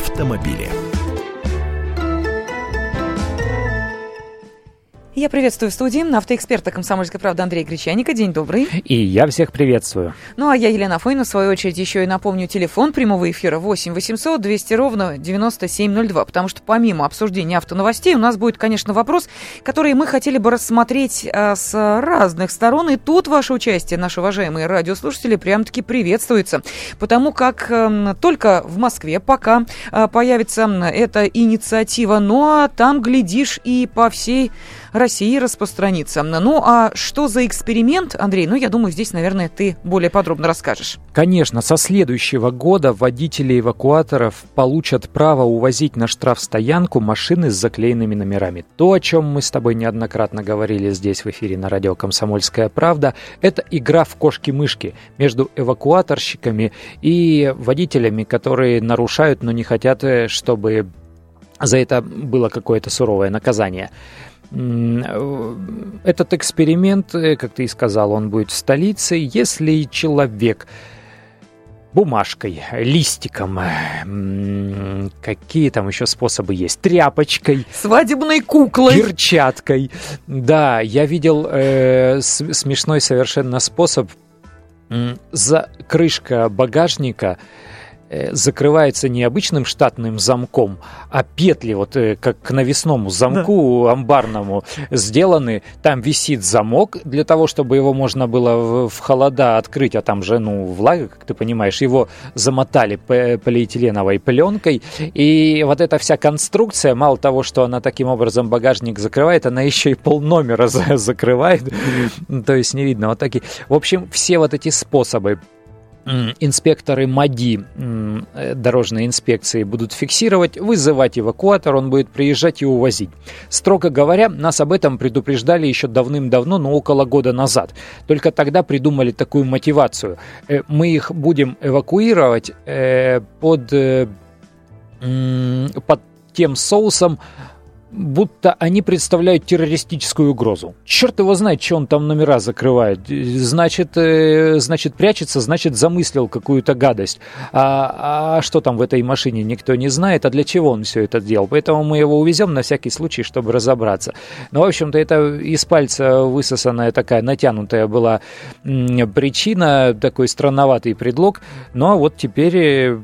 автомобиле. Я приветствую в студии автоэксперта «Комсомольской правды» Андрея Гречаника. День добрый. И я всех приветствую. Ну, а я, Елена Фойна, в свою очередь, еще и напомню телефон прямого эфира 8 800 200 ровно 9702, потому что помимо обсуждения автоновостей у нас будет, конечно, вопрос, который мы хотели бы рассмотреть а, с разных сторон. И тут ваше участие, наши уважаемые радиослушатели, прям-таки приветствуется, потому как а, только в Москве пока а, появится эта инициатива, ну а там, глядишь, и по всей России распространится. Ну а что за эксперимент, Андрей? Ну, я думаю, здесь, наверное, ты более подробно расскажешь. Конечно, со следующего года водители эвакуаторов получат право увозить на штрафстоянку машины с заклеенными номерами. То, о чем мы с тобой неоднократно говорили здесь в эфире на радио «Комсомольская правда», это игра в кошки-мышки между эвакуаторщиками и водителями, которые нарушают, но не хотят, э, чтобы за это было какое-то суровое наказание. Э, этот эксперимент, э, как ты и сказал, он будет в столице, если человек бумажкой, листиком, э, какие там еще способы есть, тряпочкой, свадебной куклой, перчаткой. Да, я видел э, смешной совершенно способ. За крышка багажника закрывается не обычным штатным замком, а петли, вот э, как к навесному замку да. амбарному сделаны. Там висит замок для того, чтобы его можно было в холода открыть, а там же, ну, влага, как ты понимаешь, его замотали полиэтиленовой пленкой. И вот эта вся конструкция, мало того, что она таким образом багажник закрывает, она еще и пол номера закрывает. То есть не видно вот такие. В общем, все вот эти способы инспекторы МАДИ э, дорожной инспекции будут фиксировать, вызывать эвакуатор, он будет приезжать и увозить. Строго говоря, нас об этом предупреждали еще давным-давно, но около года назад. Только тогда придумали такую мотивацию. Э, мы их будем эвакуировать э, под, под тем соусом, будто они представляют террористическую угрозу. Черт его знает, что он там номера закрывает. Значит, э, значит прячется, значит, замыслил какую-то гадость. А, а что там в этой машине, никто не знает, а для чего он все это делал. Поэтому мы его увезем на всякий случай, чтобы разобраться. Но, в общем-то, это из пальца высосанная такая натянутая была причина, такой странноватый предлог. Ну, а вот теперь э,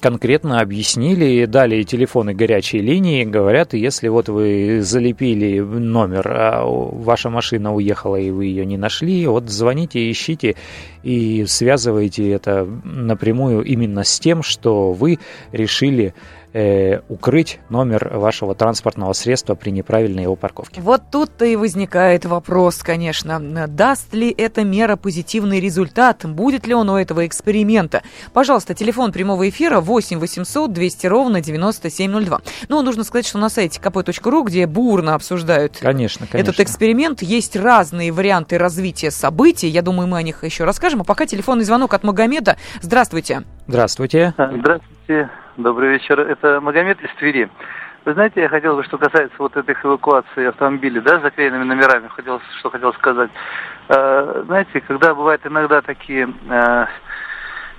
конкретно объяснили, дали телефоны горячей линии, говорят, если вот вы залепили номер, а ваша машина уехала и вы ее не нашли, вот звоните, ищите и связывайте это напрямую именно с тем, что вы решили э, укрыть номер вашего транспортного средства при неправильной его парковке. Вот тут-то и возникает вопрос, конечно, даст ли эта мера позитивный результат, будет ли он у этого эксперимента. Пожалуйста, телефон прямого эфира 8 800 200 ровно 9702. Ну, нужно сказать, что на сайте kp.ru, где бурно обсуждают конечно, конечно. этот эксперимент, есть разные варианты развития событий. Я думаю, мы о них еще расскажем. А пока телефонный звонок от Магомеда. Здравствуйте. Здравствуйте. Здравствуйте. Добрый вечер. Это Магомед из Твери. Вы знаете, я хотел бы, что касается вот этих эвакуаций автомобилей, да, с заклеенными номерами, хотел, что хотел сказать. Э, знаете, когда бывают иногда такие э,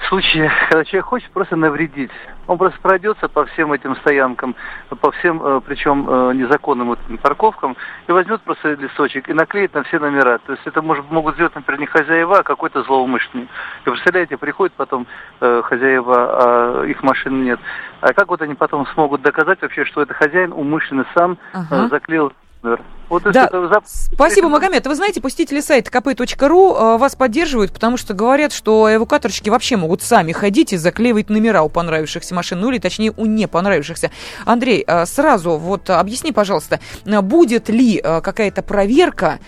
случае, когда человек хочет просто навредить. Он просто пройдется по всем этим стоянкам, по всем, э, причем э, незаконным вот парковкам, и возьмет просто листочек и наклеит на все номера. То есть это может, могут сделать, например, не хозяева, а какой-то злоумышленник. И представляете, приходят потом э, хозяева, а их машин нет. А как вот они потом смогут доказать вообще, что это хозяин умышленно сам ага. э, заклеил номер? Вот да. это... Спасибо, Магомед. Вы знаете, посетители сайта kp.ru э, вас поддерживают, потому что говорят, что эвакуаторщики вообще могут сами ходить и заклеивать номера у понравившихся машин, ну или точнее у не понравившихся. Андрей, э, сразу вот объясни, пожалуйста, будет ли э, какая-то проверка?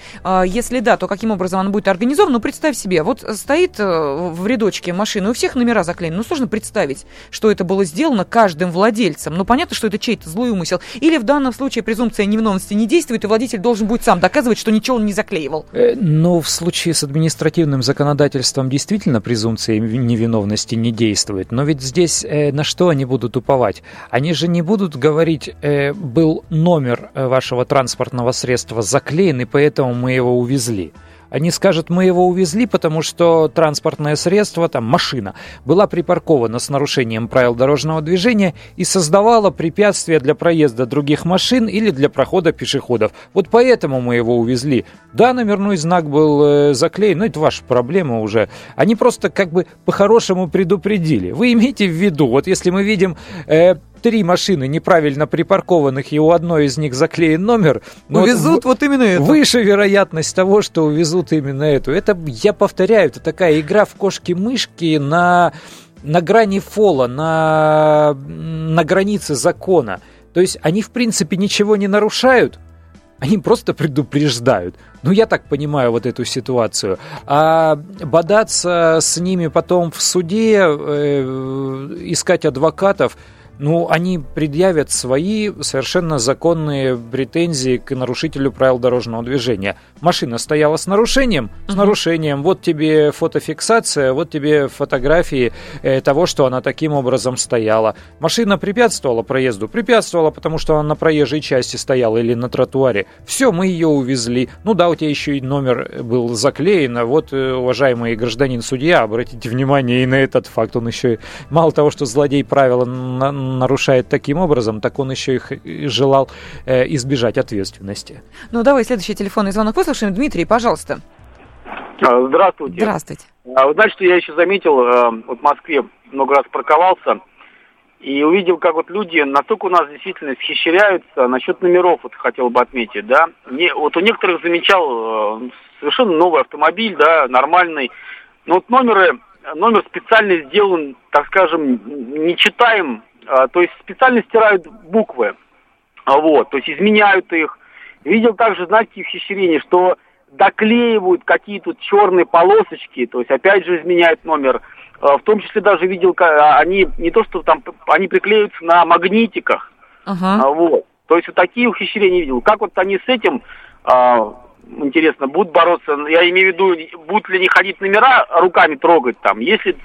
Если да, то каким образом она будет организована? Ну, представь себе, вот стоит в рядочке машины, у всех номера заклеены. Ну, сложно представить, что это было сделано каждым владельцем. Ну, понятно, что это чей-то злой умысел. Или в данном случае презумпция невиновности не действует, и владелец водитель должен будет сам доказывать, что ничего он не заклеивал. Э, ну, в случае с административным законодательством действительно презумпция невиновности не действует. Но ведь здесь э, на что они будут уповать? Они же не будут говорить, э, был номер вашего транспортного средства заклеен, и поэтому мы его увезли. Они скажут, мы его увезли, потому что транспортное средство, там машина, была припаркована с нарушением правил дорожного движения и создавала препятствия для проезда других машин или для прохода пешеходов. Вот поэтому мы его увезли. Да, номерной знак был э, заклеен, но это ваша проблема уже. Они просто как бы по-хорошему предупредили. Вы имейте в виду, вот если мы видим э, три машины неправильно припаркованных, и у одной из них заклеен номер... Увезут вот, вот именно это. Выше вероятность того, что увезут именно эту. Это, я повторяю, это такая игра в кошки-мышки на, на грани фола, на, на границе закона. То есть они, в принципе, ничего не нарушают, они просто предупреждают. Ну, я так понимаю вот эту ситуацию. А бодаться с ними потом в суде, э, искать адвокатов, ну, они предъявят свои совершенно законные претензии к нарушителю правил дорожного движения. Машина стояла с нарушением, с нарушением. Вот тебе фотофиксация, вот тебе фотографии э, того, что она таким образом стояла. Машина препятствовала проезду, препятствовала, потому что она на проезжей части стояла или на тротуаре. Все, мы ее увезли. Ну да, у тебя еще и номер был заклеен. А вот, э, уважаемый гражданин судья, обратите внимание и на этот факт. Он еще мало того, что злодей правила нарушает таким образом, так он еще их желал э, избежать ответственности. Ну, давай следующий телефонный звонок выслушаем. Дмитрий, пожалуйста. А, здравствуйте. Здравствуйте. А вы знаете, что я еще заметил, э, вот в Москве много раз парковался, и увидел, как вот люди настолько у нас действительно схищряются насчет номеров, вот хотел бы отметить, да. Не, вот у некоторых замечал э, совершенно новый автомобиль, да, нормальный, но вот номеры, номер специально сделан, так скажем, не читаем а, то есть специально стирают буквы, а, вот, то есть изменяют их. Видел также, знаете, ухищрение, что доклеивают какие-то черные полосочки, то есть опять же изменяют номер. А, в том числе даже видел, они не то что там, они приклеиваются на магнитиках, uh-huh. вот. То есть вот такие ухищрения видел. Как вот они с этим, интересно, будут бороться? Я имею в виду, будут ли они ходить номера руками трогать там, если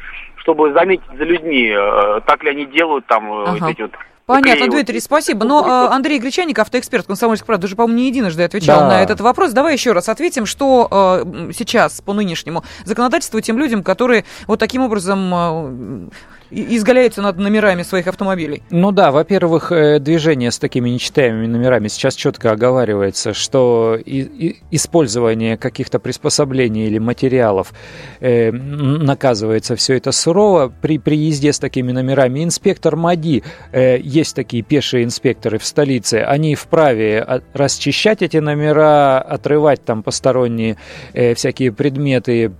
чтобы заметить за людьми, э, так ли они делают там э, ага. эти вот Понятно, Дмитрий, спасибо. Но э, Андрей Гречаник, автоэксперт Комсомольской правды, уже, по-моему, не единожды отвечал да. на этот вопрос. Давай еще раз ответим, что сейчас по нынешнему законодательству тем людям, которые вот таким образом изгаляются над номерами своих автомобилей? Ну да, во-первых, э, движение с такими нечитаемыми номерами сейчас четко оговаривается, что и, и использование каких-то приспособлений или материалов э, наказывается все это сурово. При приезде с такими номерами инспектор МАДИ, э, есть такие пешие инспекторы в столице, они вправе расчищать эти номера, отрывать там посторонние э, всякие предметы,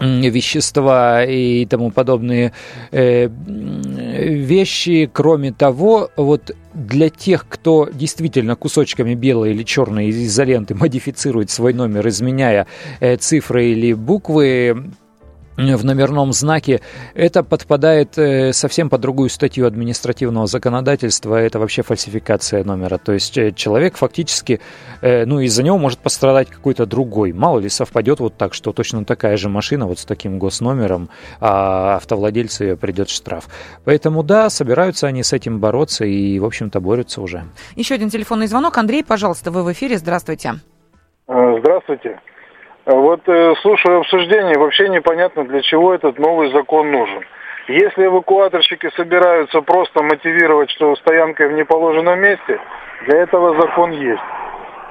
вещества и тому подобные э, вещи. Кроме того, вот для тех, кто действительно кусочками белой или черной изоленты модифицирует свой номер, изменяя э, цифры или буквы, в номерном знаке, это подпадает э, совсем под другую статью административного законодательства, это вообще фальсификация номера. То есть э, человек фактически, э, ну, из-за него может пострадать какой-то другой. Мало ли совпадет вот так, что точно такая же машина вот с таким госномером, а автовладельцу ее придет штраф. Поэтому да, собираются они с этим бороться и, в общем-то, борются уже. Еще один телефонный звонок. Андрей, пожалуйста, вы в эфире. Здравствуйте. Здравствуйте. Вот э, слушаю обсуждение, вообще непонятно, для чего этот новый закон нужен. Если эвакуаторщики собираются просто мотивировать, что стоянка в неположенном месте, для этого закон есть.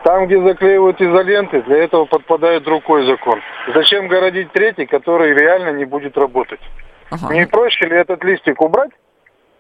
Там, где заклеивают изоленты, для этого подпадает другой закон. Зачем городить третий, который реально не будет работать? Ага. Не проще ли этот листик убрать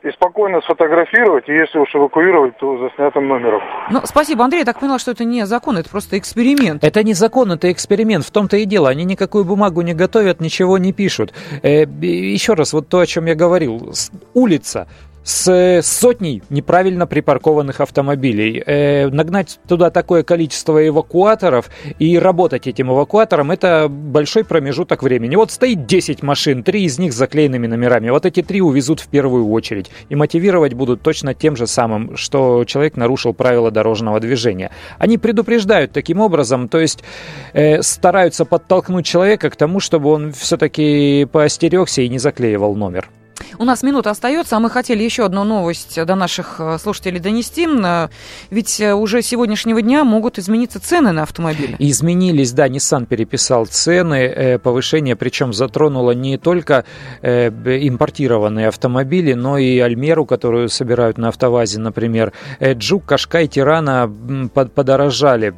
и спокойно сфотографировать, и если уж эвакуировать, то за снятым номером. Ну, спасибо, Андрей. Я так поняла, что это не закон, это просто эксперимент. Это не закон, это эксперимент. В том-то и дело. Они никакую бумагу не готовят, ничего не пишут. Э, еще раз, вот то, о чем я говорил. Улица с сотней неправильно припаркованных автомобилей. Э, нагнать туда такое количество эвакуаторов и работать этим эвакуатором – это большой промежуток времени. Вот стоит 10 машин, три из них с заклеенными номерами. Вот эти три увезут в первую очередь. И мотивировать будут точно тем же самым, что человек нарушил правила дорожного движения. Они предупреждают таким образом, то есть э, стараются подтолкнуть человека к тому, чтобы он все-таки поостерегся и не заклеивал номер. У нас минута остается, а мы хотели еще одну новость до наших э, слушателей донести. Э, ведь э, уже сегодняшнего дня могут измениться цены на автомобили. Изменились, да, Nissan переписал цены, повышение причем затронуло не только импортированные автомобили, но и Альмеру, которую собирают на автовазе, например. Джук, Кашкай, Тирана подорожали.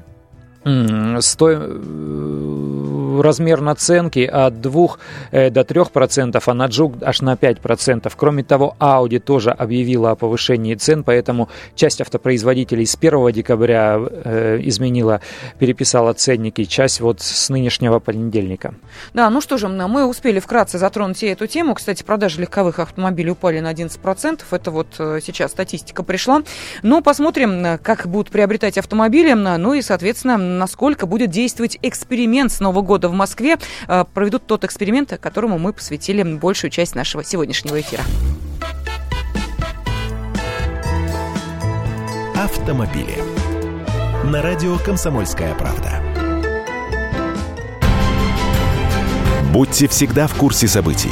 Сто размер наценки от 2 э, до 3%, а на Джук аж на 5%. Кроме того, Audi тоже объявила о повышении цен, поэтому часть автопроизводителей с 1 декабря э, изменила, переписала ценники, часть вот с нынешнего понедельника. Да, ну что же, мы успели вкратце затронуть и эту тему. Кстати, продажи легковых автомобилей упали на 11%. Это вот э, сейчас статистика пришла. Но посмотрим, как будут приобретать автомобили, ну и, соответственно, насколько будет действовать эксперимент с Нового года в Москве э, проведут тот эксперимент, которому мы посвятили большую часть нашего сегодняшнего эфира. Автомобили. На радио «Комсомольская правда». Будьте всегда в курсе событий.